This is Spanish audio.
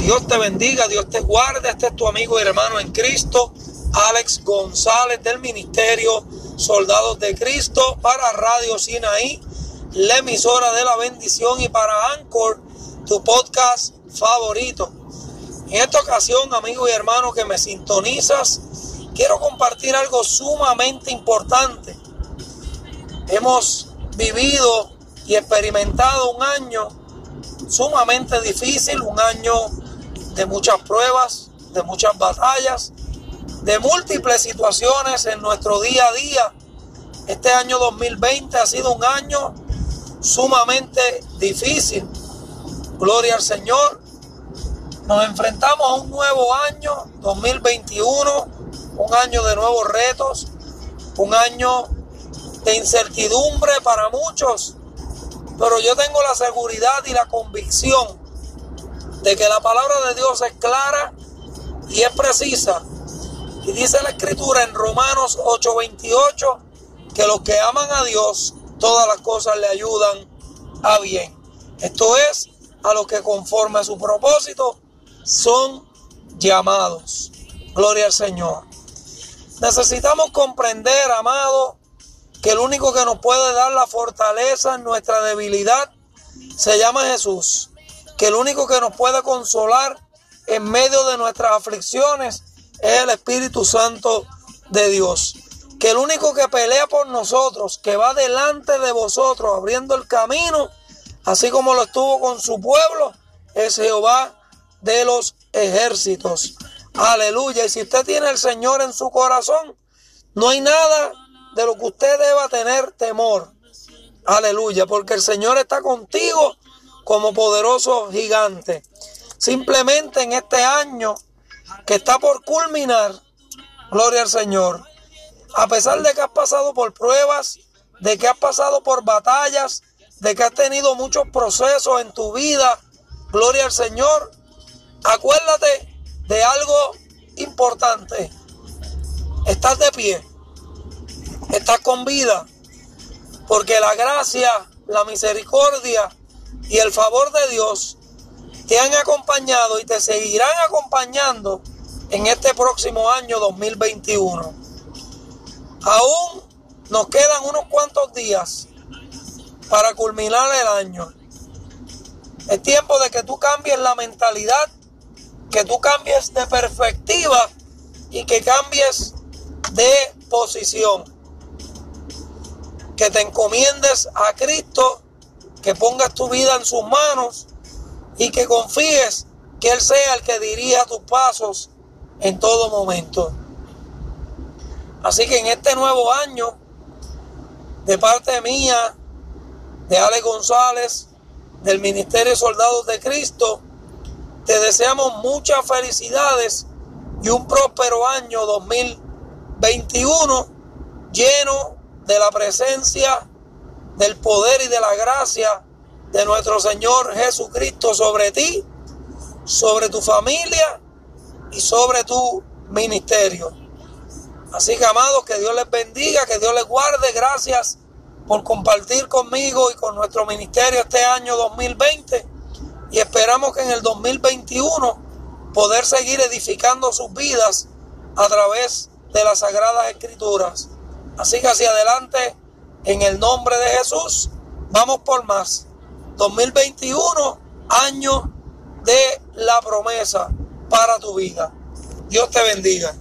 Dios te bendiga, Dios te guarde. Este es tu amigo y hermano en Cristo, Alex González del Ministerio Soldados de Cristo para Radio Sinaí, la emisora de la bendición y para Anchor, tu podcast favorito. En esta ocasión, amigo y hermano que me sintonizas, quiero compartir algo sumamente importante. Hemos vivido y experimentado un año sumamente difícil, un año de muchas pruebas, de muchas batallas, de múltiples situaciones en nuestro día a día. Este año 2020 ha sido un año sumamente difícil. Gloria al Señor. Nos enfrentamos a un nuevo año, 2021, un año de nuevos retos, un año de incertidumbre para muchos, pero yo tengo la seguridad y la convicción de que la palabra de Dios es clara y es precisa. Y dice la escritura en Romanos 8:28 que los que aman a Dios, todas las cosas le ayudan a bien. Esto es, a los que conforme a su propósito son llamados. Gloria al Señor. Necesitamos comprender, amado, que el único que nos puede dar la fortaleza en nuestra debilidad se llama Jesús, que el único que nos puede consolar en medio de nuestras aflicciones es el Espíritu Santo de Dios, que el único que pelea por nosotros, que va delante de vosotros abriendo el camino, así como lo estuvo con su pueblo, es Jehová de los ejércitos. Aleluya. Y si usted tiene al Señor en su corazón, no hay nada de lo que usted deba tener temor. Aleluya, porque el Señor está contigo como poderoso gigante. Simplemente en este año que está por culminar, gloria al Señor, a pesar de que has pasado por pruebas, de que has pasado por batallas, de que has tenido muchos procesos en tu vida, gloria al Señor, acuérdate de algo importante. Estás de pie estás con vida, porque la gracia, la misericordia y el favor de Dios te han acompañado y te seguirán acompañando en este próximo año 2021. Aún nos quedan unos cuantos días para culminar el año. Es tiempo de que tú cambies la mentalidad, que tú cambies de perspectiva y que cambies de posición que te encomiendes a Cristo, que pongas tu vida en sus manos y que confíes que Él sea el que dirija tus pasos en todo momento. Así que en este nuevo año, de parte mía, de Ale González, del Ministerio Soldados de Cristo, te deseamos muchas felicidades y un próspero año 2021 lleno de la presencia, del poder y de la gracia de nuestro Señor Jesucristo sobre ti, sobre tu familia y sobre tu ministerio. Así que amados, que Dios les bendiga, que Dios les guarde. Gracias por compartir conmigo y con nuestro ministerio este año 2020. Y esperamos que en el 2021 poder seguir edificando sus vidas a través de las sagradas escrituras. Así que hacia adelante, en el nombre de Jesús, vamos por más. 2021, año de la promesa para tu vida. Dios te bendiga.